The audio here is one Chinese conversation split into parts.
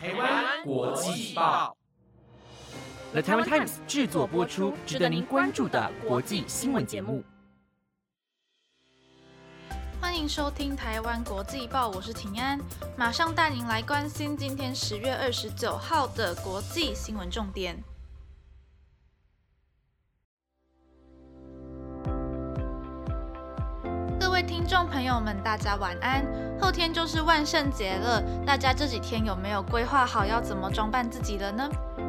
台湾国际报，The Taiwan Times 制作播出，值得您关注的国际新闻节目。欢迎收听台湾国际报，我是庭安，马上带您来关心今天十月二十九号的国际新闻重点。众朋友们，大家晚安。后天就是万圣节了，大家这几天有没有规划好要怎么装扮自己了呢？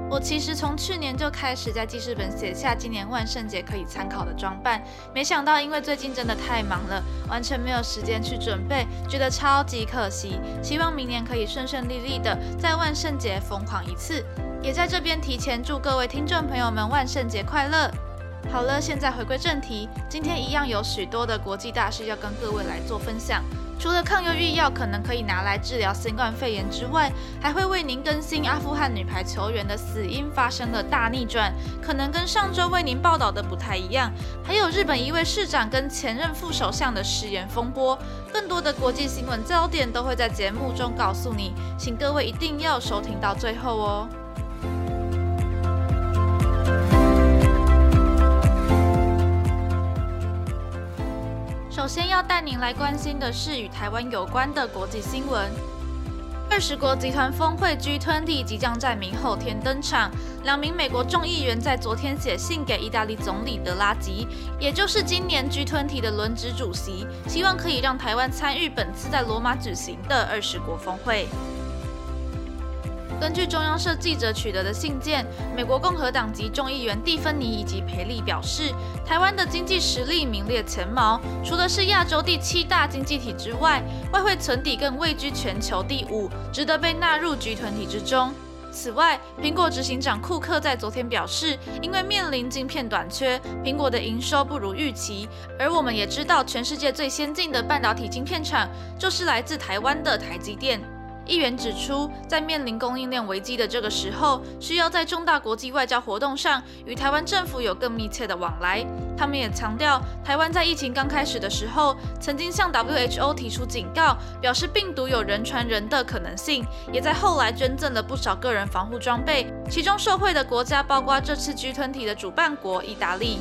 我其实从去年就开始在记事本写下今年万圣节可以参考的装扮，没想到因为最近真的太忙了，完全没有时间去准备，觉得超级可惜。希望明年可以顺顺利利的在万圣节疯狂一次，也在这边提前祝各位听众朋友们万圣节快乐。好了，现在回归正题，今天一样有许多的国际大事要跟各位来做分享。除了抗忧郁药可能可以拿来治疗新冠肺炎之外，还会为您更新阿富汗女排球员的死因发生了大逆转，可能跟上周为您报道的不太一样。还有日本一位市长跟前任副首相的誓言风波，更多的国际新闻焦点都会在节目中告诉你，请各位一定要收听到最后哦。先要带您来关心的是与台湾有关的国际新闻。二十国集团峰会 G20 即将在明后天登场。两名美国众议员在昨天写信给意大利总理德拉吉，也就是今年 G20 的轮值主席，希望可以让台湾参与本次在罗马举行的二十国峰会。根据中央社记者取得的信件，美国共和党籍众议员蒂芬尼以及培利表示，台湾的经济实力名列前茅，除了是亚洲第七大经济体之外，外汇存底更位居全球第五，值得被纳入集团体之中。此外，苹果执行长库克在昨天表示，因为面临晶片短缺，苹果的营收不如预期。而我们也知道，全世界最先进的半导体晶片厂就是来自台湾的台积电。议员指出，在面临供应链危机的这个时候，需要在重大国际外交活动上与台湾政府有更密切的往来。他们也强调，台湾在疫情刚开始的时候，曾经向 WHO 提出警告，表示病毒有人传人的可能性，也在后来捐赠了不少个人防护装备。其中受惠的国家包括这次 G20 的主办国意大利。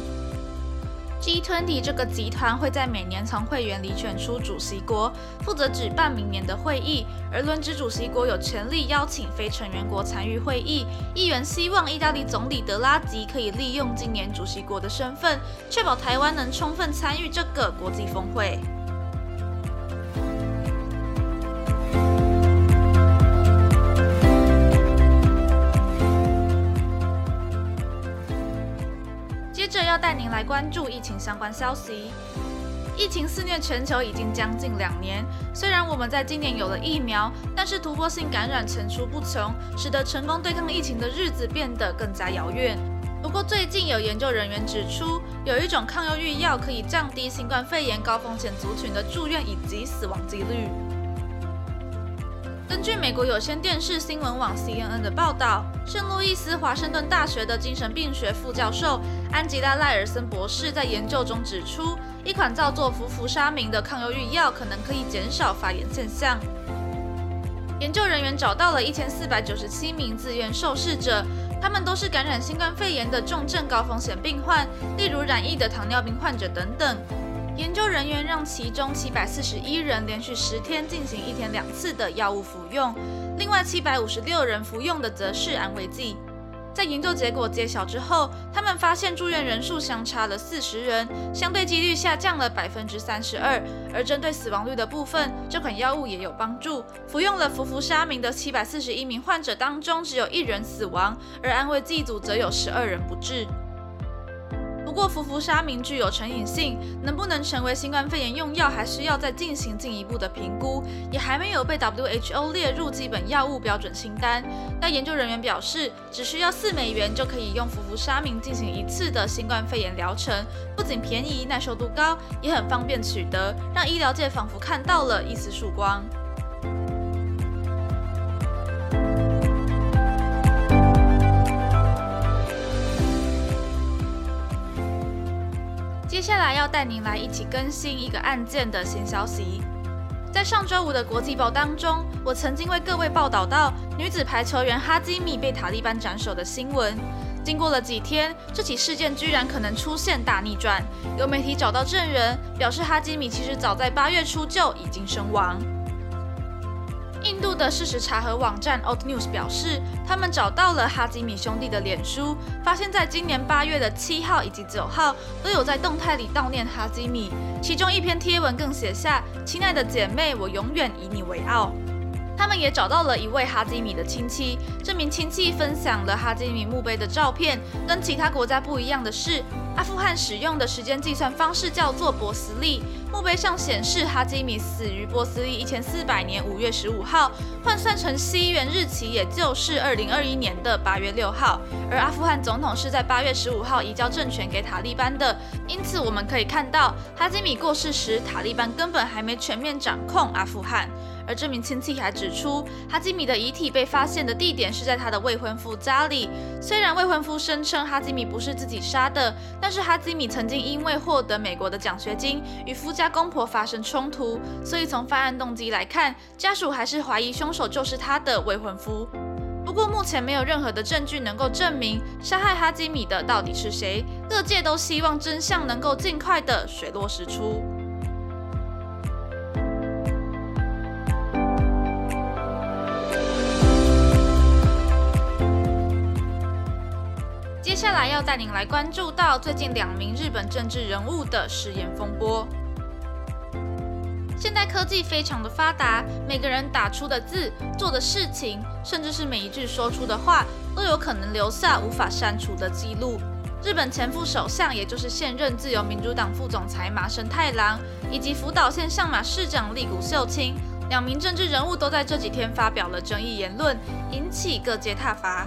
G20 这个集团会在每年从会员里选出主席国，负责举办明年的会议。而轮值主席国有权利邀请非成员国参与会议。议员希望意大利总理德拉吉可以利用今年主席国的身份，确保台湾能充分参与这个国际峰会。要带您来关注疫情相关消息。疫情肆虐全球已经将近两年，虽然我们在今年有了疫苗，但是突破性感染层出不穷，使得成功对抗疫情的日子变得更加遥远。不过最近有研究人员指出，有一种抗忧郁药可以降低新冠肺炎高风险族群的住院以及死亡几率。根据美国有线电视新闻网 CNN 的报道，圣路易斯华盛顿大学的精神病学副教授安吉拉·赖尔森博士在研究中指出，一款叫做氟伏沙明的抗忧郁药可能可以减少发炎现象。研究人员找到了一千四百九十七名自愿受试者，他们都是感染新冠肺炎的重症高风险病患，例如染疫的糖尿病患者等等。研究人员让其中七百四十一人连续十天进行一天两次的药物服用，另外七百五十六人服用的则是安慰剂。在研究结果揭晓之后，他们发现住院人数相差了四十人，相对几率下降了百分之三十二。而针对死亡率的部分，这款药物也有帮助。服用了氟伏沙明的七百四十一名患者当中，只有一人死亡，而安慰剂组则有十二人不治。不过，氟伏沙明具有成瘾性，能不能成为新冠肺炎用药，还需要再进行进一步的评估，也还没有被 WHO 列入基本药物标准清单。但研究人员表示，只需要四美元就可以用氟伏沙明进行一次的新冠肺炎疗程，不仅便宜、耐受度高，也很方便取得，让医疗界仿佛看到了一丝曙光。接下来要带您来一起更新一个案件的新消息。在上周五的国际报当中，我曾经为各位报道到女子排球员哈基米被塔利班斩首的新闻。经过了几天，这起事件居然可能出现大逆转。有媒体找到证人，表示哈基米其实早在八月初就已经身亡。印度的事实查核网站 Old News 表示，他们找到了哈基米兄弟的脸书，发现在今年八月的七号以及九号都有在动态里悼念哈基米，其中一篇贴文更写下：“亲爱的姐妹，我永远以你为傲。”他们也找到了一位哈基米的亲戚，这名亲戚分享了哈基米墓碑的照片。跟其他国家不一样的是，阿富汗使用的时间计算方式叫做波斯历，墓碑上显示哈基米死于波斯历一千四百年五月十五号，换算成西元日期也就是二零二一年的八月六号。而阿富汗总统是在八月十五号移交政权给塔利班的，因此我们可以看到，哈基米过世时，塔利班根本还没全面掌控阿富汗。而这名亲戚还指出，哈基米的遗体被发现的地点是在他的未婚夫家里。虽然未婚夫声称哈基米不是自己杀的，但但是哈基米曾经因为获得美国的奖学金，与夫家公婆发生冲突，所以从犯案动机来看，家属还是怀疑凶手就是他的未婚夫。不过目前没有任何的证据能够证明杀害哈基米的到底是谁，各界都希望真相能够尽快的水落石出。下来要带您来关注到最近两名日本政治人物的失言风波。现代科技非常的发达，每个人打出的字、做的事情，甚至是每一句说出的话，都有可能留下无法删除的记录。日本前副首相，也就是现任自由民主党副总裁麻生太郎，以及福岛县相马市长立谷秀清，两名政治人物都在这几天发表了争议言论，引起各界挞伐。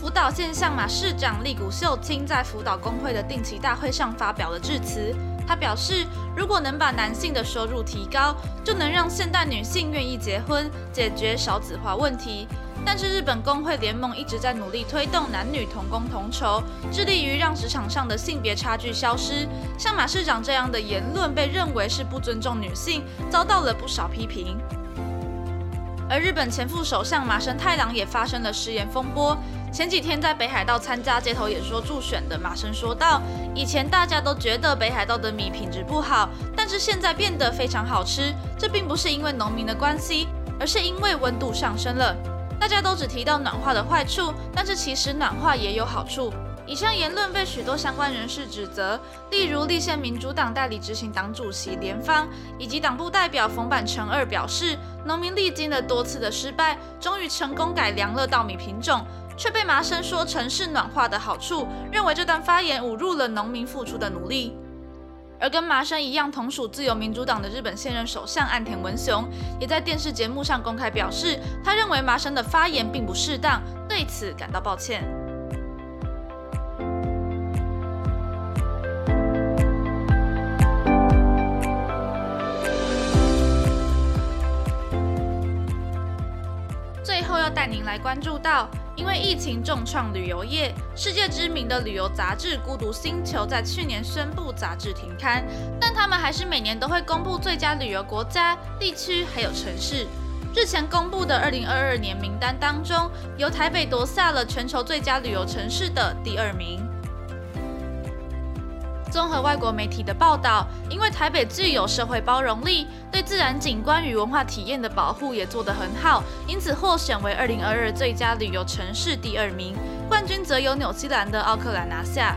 福岛县相马市长立谷秀清在福岛工会的定期大会上发表了致辞。他表示，如果能把男性的收入提高，就能让现代女性愿意结婚，解决少子化问题。但是日本工会联盟一直在努力推动男女同工同酬，致力于让职场上的性别差距消失。像马市长这样的言论被认为是不尊重女性，遭到了不少批评。而日本前副首相麻生太郎也发生了失言风波。前几天在北海道参加街头演说助选的麻生说道：“以前大家都觉得北海道的米品质不好，但是现在变得非常好吃。这并不是因为农民的关系，而是因为温度上升了。大家都只提到暖化的坏处，但是其实暖化也有好处。”以上言论被许多相关人士指责，例如立宪民主党代理执行党主席连方以及党部代表冯板成二表示，农民历经了多次的失败，终于成功改良了稻米品种，却被麻生说成是暖化的好处，认为这段发言侮辱了农民付出的努力。而跟麻生一样同属自由民主党的日本现任首相岸田文雄，也在电视节目上公开表示，他认为麻生的发言并不适当，对此感到抱歉。最后要带您来关注到，因为疫情重创旅游业，世界知名的旅游杂志《孤独星球》在去年宣布杂志停刊，但他们还是每年都会公布最佳旅游国家、地区还有城市。日前公布的2022年名单当中，由台北夺下了全球最佳旅游城市的第二名。综合外国媒体的报道，因为台北具有社会包容力，对自然景观与文化体验的保护也做得很好，因此获选为二零二二最佳旅游城市第二名，冠军则由纽西兰的奥克兰拿下。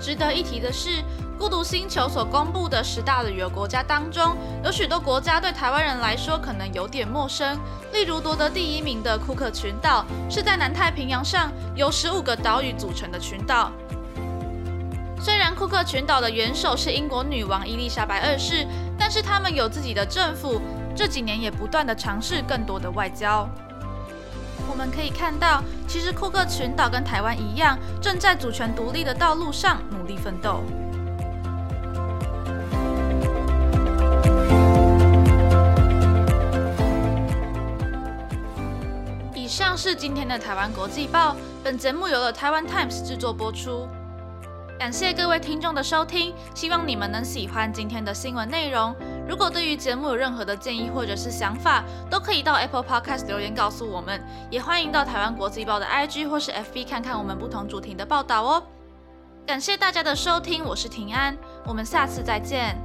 值得一提的是，孤独星球所公布的十大旅游国家当中，有许多国家对台湾人来说可能有点陌生，例如夺得第一名的库克群岛，是在南太平洋上由十五个岛屿组成的群岛。虽然库克群岛的元首是英国女王伊丽莎白二世，但是他们有自己的政府，这几年也不断的尝试更多的外交。我们可以看到，其实库克群岛跟台湾一样，正在主权独立的道路上努力奋斗。以上是今天的台湾国际报，本节目由了台湾 Times 制作播出。感谢各位听众的收听，希望你们能喜欢今天的新闻内容。如果对于节目有任何的建议或者是想法，都可以到 Apple Podcast 留言告诉我们，也欢迎到台湾国际报的 IG 或是 FB 看看我们不同主题的报道哦。感谢大家的收听，我是平安，我们下次再见。